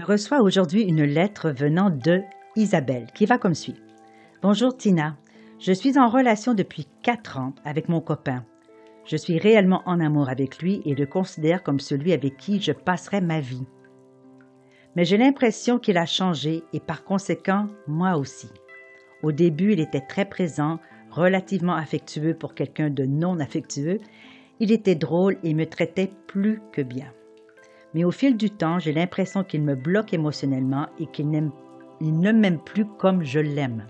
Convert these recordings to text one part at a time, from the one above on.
Je reçois aujourd'hui une lettre venant de Isabelle qui va comme suit. Bonjour Tina, je suis en relation depuis 4 ans avec mon copain. Je suis réellement en amour avec lui et le considère comme celui avec qui je passerai ma vie. Mais j'ai l'impression qu'il a changé et par conséquent moi aussi. Au début, il était très présent, relativement affectueux pour quelqu'un de non affectueux. Il était drôle et me traitait plus que bien mais au fil du temps, j'ai l'impression qu'il me bloque émotionnellement et qu'il ne m'aime plus comme je l'aime.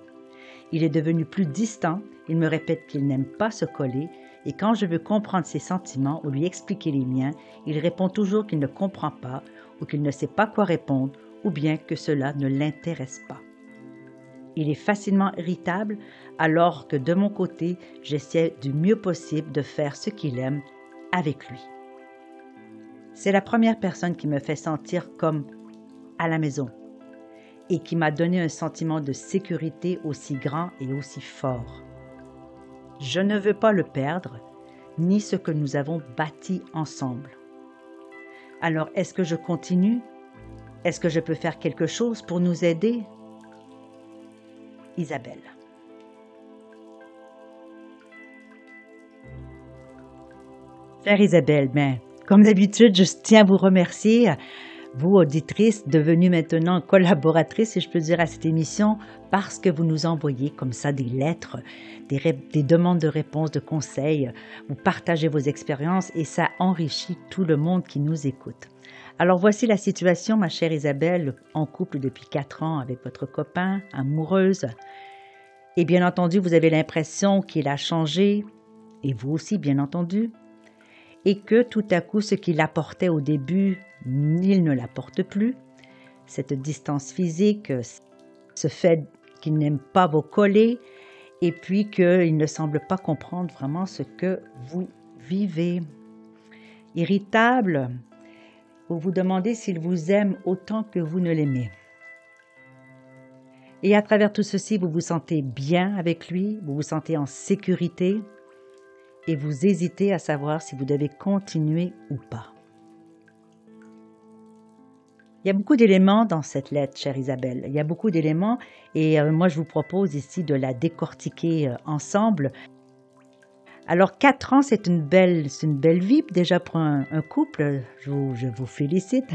Il est devenu plus distant, il me répète qu'il n'aime pas se coller, et quand je veux comprendre ses sentiments ou lui expliquer les miens, il répond toujours qu'il ne comprend pas, ou qu'il ne sait pas quoi répondre, ou bien que cela ne l'intéresse pas. Il est facilement irritable, alors que de mon côté, j'essaie du mieux possible de faire ce qu'il aime avec lui. C'est la première personne qui me fait sentir comme à la maison et qui m'a donné un sentiment de sécurité aussi grand et aussi fort. Je ne veux pas le perdre, ni ce que nous avons bâti ensemble. Alors, est-ce que je continue? Est-ce que je peux faire quelque chose pour nous aider? Isabelle. Chère Isabelle, mais comme d'habitude, je tiens à vous remercier, vous, auditrices, devenues maintenant collaboratrices, si je peux dire, à cette émission, parce que vous nous envoyez comme ça des lettres, des, des demandes de réponses, de conseils, vous partagez vos expériences et ça enrichit tout le monde qui nous écoute. Alors voici la situation, ma chère Isabelle, en couple depuis quatre ans avec votre copain, amoureuse. Et bien entendu, vous avez l'impression qu'il a changé, et vous aussi, bien entendu et que tout à coup ce qu'il apportait au début, il ne l'apporte plus. Cette distance physique, ce fait qu'il n'aime pas vos collets, et puis qu'il ne semble pas comprendre vraiment ce que vous vivez. Irritable, vous vous demandez s'il vous aime autant que vous ne l'aimez. Et à travers tout ceci, vous vous sentez bien avec lui, vous vous sentez en sécurité, et vous hésitez à savoir si vous devez continuer ou pas. Il y a beaucoup d'éléments dans cette lettre, chère Isabelle. Il y a beaucoup d'éléments et euh, moi je vous propose ici de la décortiquer euh, ensemble. Alors quatre ans, c'est une belle, une belle vie déjà pour un, couple. Je vous, je vous félicite.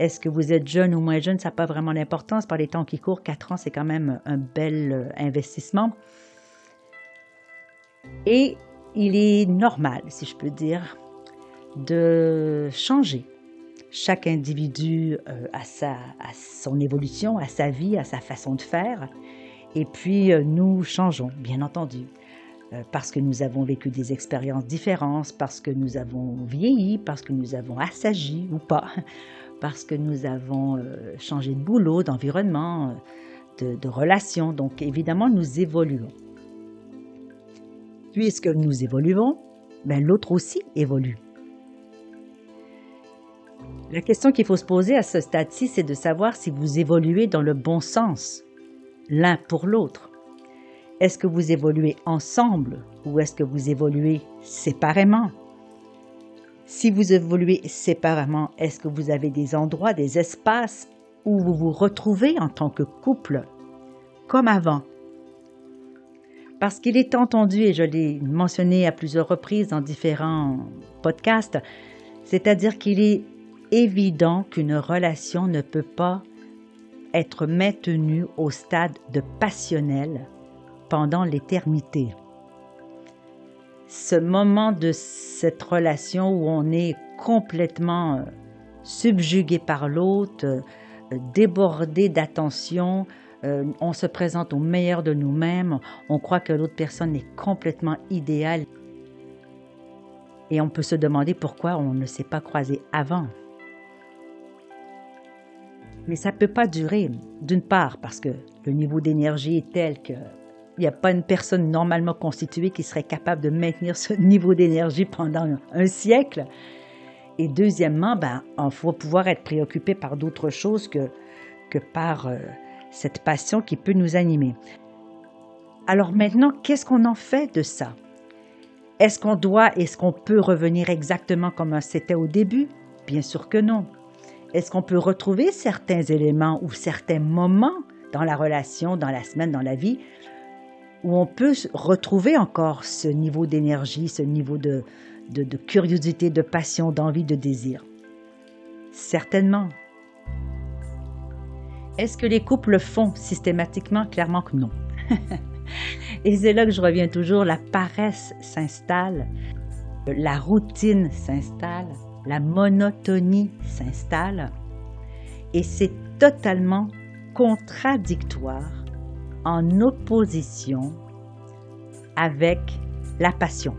Est-ce que vous êtes jeune ou moins jeune, ça n'a pas vraiment d'importance. Par les temps qui courent, quatre ans, c'est quand même un bel euh, investissement. Et il est normal, si je peux dire, de changer. Chaque individu euh, a, sa, son évolution, a sa vie, a sa façon de faire. Et puis, euh, nous changeons, bien entendu, euh, parce que nous avons vécu des expériences différentes, parce que nous avons vieilli, parce que nous avons assagi ou pas, parce que nous avons changé de boulot, d'environnement, de, de relations. Donc, évidemment, nous évoluons puisque nous évoluons, ben, l'autre aussi évolue. La question qu'il faut se poser à ce stade-ci, c'est de savoir si vous évoluez dans le bon sens, l'un pour l'autre. Est-ce que vous évoluez ensemble ou est-ce que vous évoluez séparément? Si vous évoluez séparément, est-ce que vous avez des endroits, des espaces où vous vous retrouvez en tant que couple, comme avant, parce qu'il est entendu, et je l'ai mentionné à plusieurs reprises dans différents podcasts, c'est-à-dire qu'il est évident qu'une relation ne peut pas être maintenue au stade de passionnel pendant l'éternité. Ce moment de cette relation où on est complètement euh, subjugué par l'autre, euh, débordé d'attention, euh, on se présente au meilleur de nous-mêmes, on croit que l'autre personne est complètement idéale. Et on peut se demander pourquoi on ne s'est pas croisé avant. Mais ça ne peut pas durer, d'une part parce que le niveau d'énergie est tel que il n'y a pas une personne normalement constituée qui serait capable de maintenir ce niveau d'énergie pendant un siècle. Et deuxièmement, ben, il faut pouvoir être préoccupé par d'autres choses que, que par euh, cette passion qui peut nous animer. Alors maintenant, qu'est-ce qu'on en fait de ça? Est-ce qu'on doit, est-ce qu'on peut revenir exactement comme c'était au début? Bien sûr que non. Est-ce qu'on peut retrouver certains éléments ou certains moments dans la relation, dans la semaine, dans la vie, où on peut retrouver encore ce niveau d'énergie, ce niveau de, de, curiosité, de passion, d'envie, de désir? Certainement. Est-ce que les couples le font systématiquement? Clairement que non. Et c'est là que je reviens toujours, la paresse s'installe, la routine s'installe, la monotonie s'installe, et c'est totalement contradictoire, en opposition avec la passion.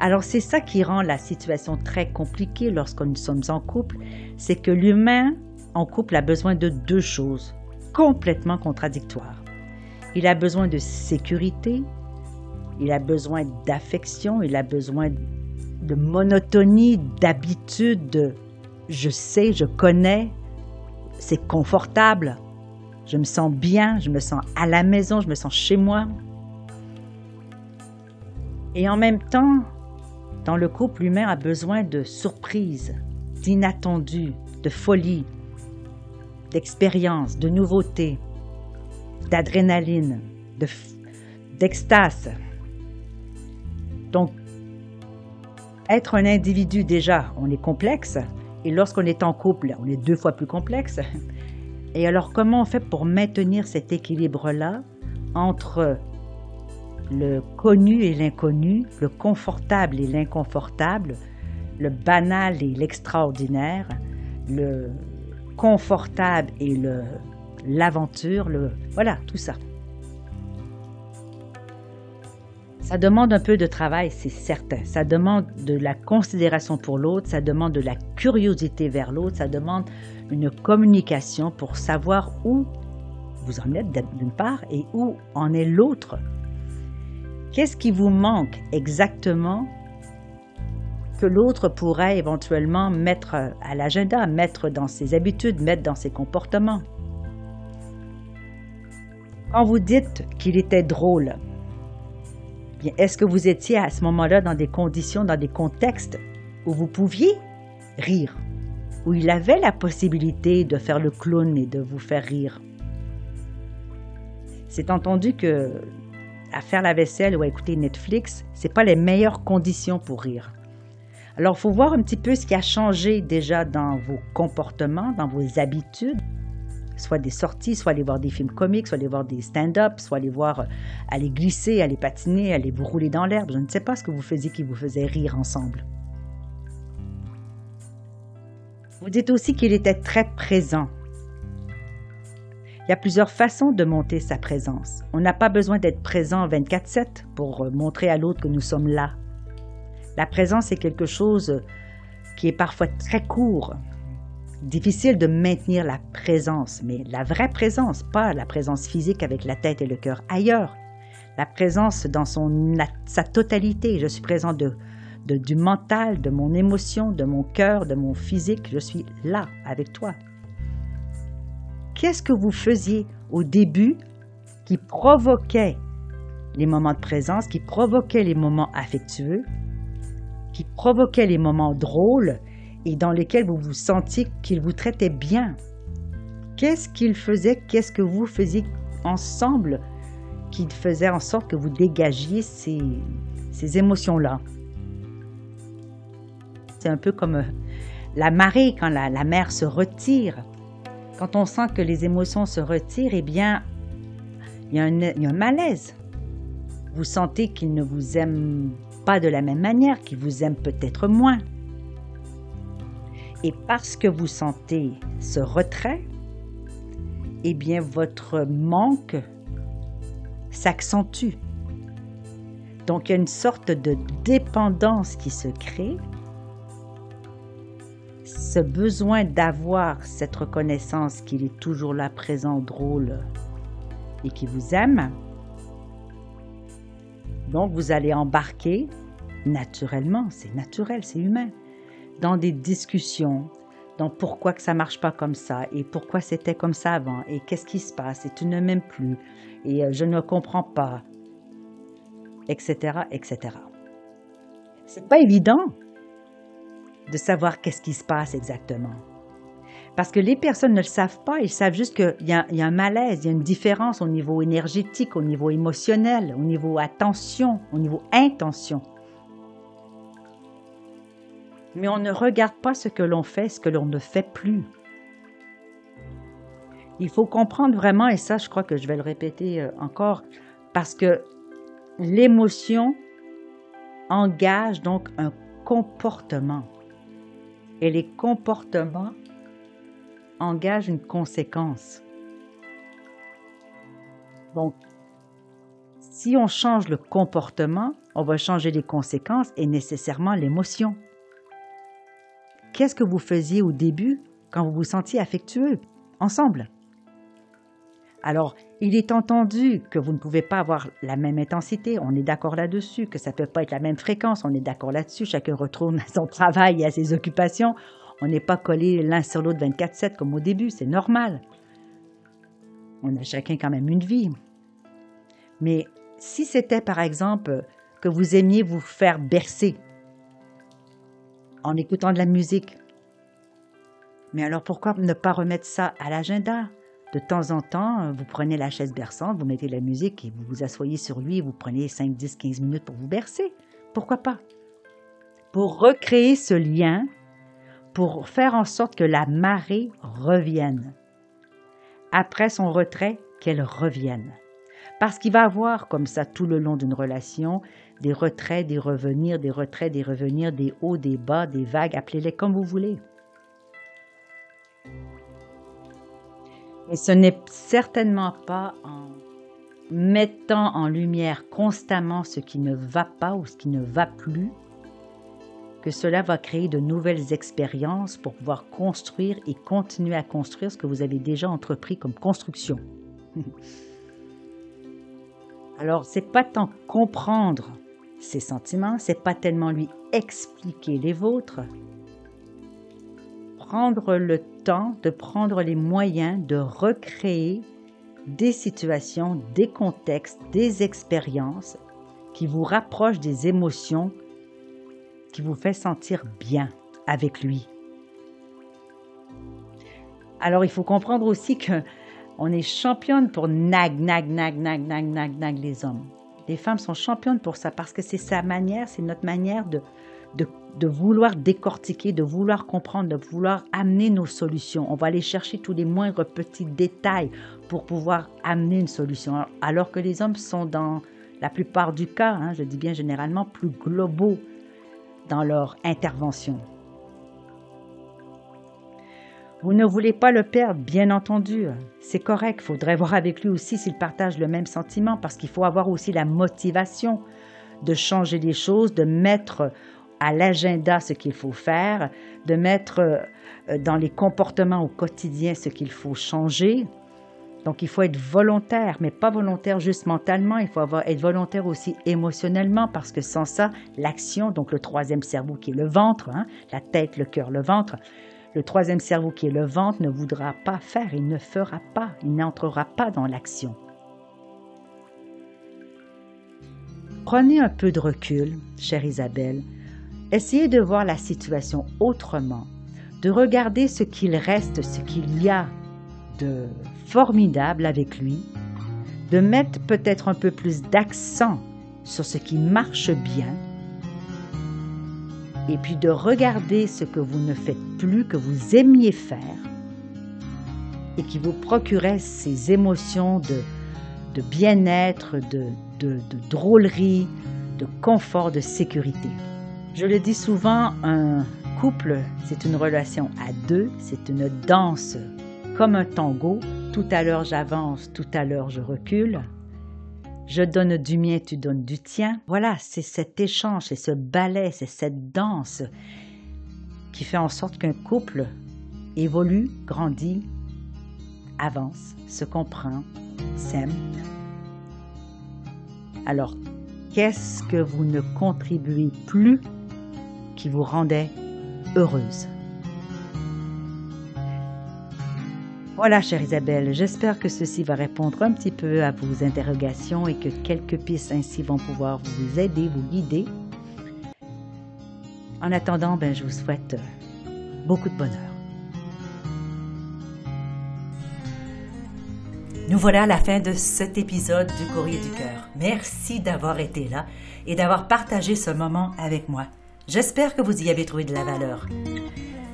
Alors c'est ça qui rend la situation très compliquée lorsque nous sommes en couple, c'est que l'humain en couple a besoin de deux choses complètement contradictoires. Il a besoin de sécurité, il a besoin d'affection, il a besoin de monotonie, d'habitude, je sais, je connais, c'est confortable, je me sens bien, je me sens à la maison, je me sens chez moi. Et en même temps, dans le couple, l'humain a besoin de surprises, d'inattendus, de folie, d'expérience, de nouveautés, d'adrénaline, d'extase. Donc, être un individu, déjà, on est complexe. Et lorsqu'on est en couple, on est deux fois plus complexe. Et alors, comment on fait pour maintenir cet équilibre-là entre le connu et l'inconnu, le confortable et l'inconfortable, le banal et l'extraordinaire, le confortable et le l'aventure, le voilà, tout ça. Ça demande un peu de travail, c'est certain. Ça demande de la considération pour l'autre, ça demande de la curiosité vers l'autre, ça demande une communication pour savoir où vous en êtes d'une part et où en est l'autre. Qu'est-ce qui vous manque exactement que l'autre pourrait éventuellement mettre à l'agenda, mettre dans ses habitudes, mettre dans ses comportements? Quand vous dites qu'il était drôle, est-ce que vous étiez à ce moment-là dans des conditions, dans des contextes où vous pouviez rire, où il avait la possibilité de faire le clown et de vous faire rire? C'est entendu que à faire la vaisselle ou à écouter Netflix, c'est pas les meilleures conditions pour rire. Alors, il faut voir un petit peu ce qui a changé déjà dans vos comportements, dans vos habitudes soit des sorties, soit aller voir des films comiques, soit aller voir des stand-up, soit aller voir, euh, aller glisser, aller patiner, aller vous rouler dans l'herbe. Je ne sais pas ce que vous faisiez qui vous faisait rire ensemble. Vous dites aussi qu'il était très présent. Il y a plusieurs façons de monter sa présence. On n'a pas besoin d'être présent 24/7 pour euh, montrer à l'autre que nous sommes là. La présence est quelque chose qui est parfois très court, difficile de maintenir la présence, mais la vraie présence, pas la présence physique avec la tête et le cœur ailleurs. La présence dans son, sa totalité. Je suis présent de, du mental, de mon émotion, de mon cœur, de mon physique. Je suis là avec toi. Qu'est-ce que vous faisiez au début qui provoquait les moments de présence, qui provoquait les moments affectueux, qui provoquait les moments drôles et dans lesquels vous vous sentiez qu'il vous traitait bien. Qu'est-ce qu'il faisait, qu'est-ce que vous faisiez ensemble qui faisait en sorte que vous dégagiez ces, ces émotions-là? C'est un peu comme euh, la marée quand la, mer se retire. Quand on sent que les émotions se retirent, eh bien, il y il y a un malaise. Vous sentez qu'il ne vous aime de la même manière, qu'il vous aime peut-être moins. Et parce que vous sentez ce retrait, eh bien, votre manque s'accentue. Donc, il y a une sorte de dépendance qui se crée ce besoin d'avoir cette reconnaissance qu'il est toujours là, présent, drôle et qui vous aime. Donc, vous allez embarquer naturellement, c'est naturel, c'est humain, dans des discussions, dans pourquoi que ça marche pas comme ça et pourquoi c'était comme ça avant et qu'est-ce qui se passe et tu ne m'aimes plus et euh, je ne comprends pas, etc., etc. C'est pas évident de savoir qu'est-ce qui se passe exactement. Parce que les personnes ne le savent pas, ils savent juste qu'il y, y, a un malaise, il y a une différence au niveau énergétique, au niveau émotionnel, au niveau attention, au niveau intention. Mais on ne regarde pas ce que l'on fait, ce que l'on ne fait plus. Il faut comprendre vraiment, et ça je crois que je vais le répéter euh, encore, parce que l'émotion engage donc un comportement. Et les comportements engagent une conséquence. Donc, si on change le comportement, on va changer les conséquences et nécessairement l'émotion. Qu'est-ce que vous faisiez au début quand vous vous sentiez affectueux ensemble? Alors, il est entendu que vous ne pouvez pas avoir la même intensité, on est d'accord là-dessus, que ça ne peut pas être la même fréquence, on est d'accord là-dessus, chacun retourne à son travail et à ses occupations, on n'est pas collé l'un sur l'autre 24-7 comme au début, c'est normal. On a chacun quand même une vie. Mais si c'était par exemple que vous aimiez vous faire bercer en écoutant de la musique, mais alors pourquoi ne pas remettre ça à l'agenda? De temps en temps, vous prenez la chaise berçante, vous mettez la musique et vous vous asseyez sur lui vous prenez 5, 10, 15 minutes pour vous bercer. Pourquoi pas? Pour recréer ce lien, pour faire en sorte que la marée revienne. Après son retrait, qu'elle revienne. Parce qu'il va avoir comme ça tout le long d'une relation des retraits, des revenirs, des retraits, des revenirs, des hauts, des bas, des vagues, appelez-les comme vous voulez. Et ce n'est certainement pas en mettant en lumière constamment ce qui ne va pas ou ce qui ne va plus cela va créer de nouvelles expériences pour pouvoir construire et continuer à construire ce que vous avez déjà entrepris comme construction. Alors, c'est pas tant comprendre ses sentiments, c'est pas tellement lui expliquer les vôtres, prendre le temps de prendre les moyens de recréer des situations, des contextes, des expériences qui vous rapprochent des émotions qui vous fait sentir bien avec lui. Alors il faut comprendre aussi que on est championne pour nag, nag, nag, nag, nag, nag, nag les hommes. Les femmes sont championnes pour ça parce que c'est sa manière, c'est notre manière de, de, vouloir décortiquer, de vouloir comprendre, de vouloir amener nos solutions. On va aller chercher tous les moindres petits détails pour pouvoir amener une solution. Alors que les hommes sont dans la plupart du cas, hein, je dis bien généralement, plus globaux dans leur intervention. Vous ne voulez pas le perdre, bien entendu. C'est correct. Il faudrait voir avec lui aussi s'il partage le même sentiment parce qu'il faut avoir aussi la motivation de changer les choses, de mettre à l'agenda ce qu'il faut faire, de mettre euh, dans les comportements au quotidien ce qu'il faut changer. Donc il faut être volontaire, mais pas volontaire juste mentalement, il faut avoir, être volontaire aussi émotionnellement, parce que sans ça, l'action, donc le troisième cerveau qui est le ventre, hein, la tête, le cœur, le ventre, le troisième cerveau qui est le ventre ne voudra pas faire, il ne fera pas, il n'entrera pas dans l'action. Prenez un peu de recul, chère Isabelle, Essayez de voir la situation autrement, de regarder ce qu'il reste, ce qu'il y a de formidable avec lui, de mettre peut-être un peu plus d'accent sur ce qui marche bien, et puis de regarder ce que vous ne faites plus, que vous aimiez faire, et qui vous procurait ces émotions de, de bien-être, de, de, de drôlerie, de confort, de sécurité. Je le dis souvent, un couple, c'est une relation à deux, c'est une danse comme un tango. Tout à l'heure j'avance, tout à l'heure je recule. Je donne du mien, tu donnes du tien. Voilà, c'est cet échange, c'est ce ballet, c'est cette danse qui fait en sorte qu'un couple évolue, grandit, avance, se comprend, s'aime. Alors, qu'est-ce que vous ne contribuez plus qui vous rendait heureuse? Voilà, chère Isabelle, j'espère que ceci va répondre un petit peu à vos interrogations et que quelques pistes ainsi vont pouvoir vous aider, vous guider. En attendant, ben, je vous souhaite beaucoup de bonheur. Nous voilà à la fin de cet épisode du Courrier du Cœur. Merci d'avoir été là et d'avoir partagé ce moment avec moi. J'espère que vous y avez trouvé de la valeur.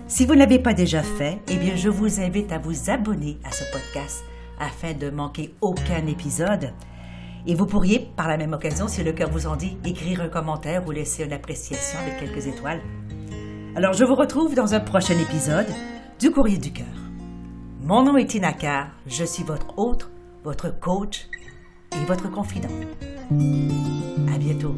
Si vous ne l'avez pas déjà fait, eh bien, je vous invite à vous abonner à ce podcast afin de manquer aucun épisode. Et vous pourriez, par la même occasion, si le cœur vous en dit, écrire un commentaire ou laisser une appréciation avec quelques étoiles. Alors, je vous retrouve dans un prochain épisode du Courrier du Cœur. Mon nom est Tina je suis votre hôte, votre coach et votre confident. À bientôt.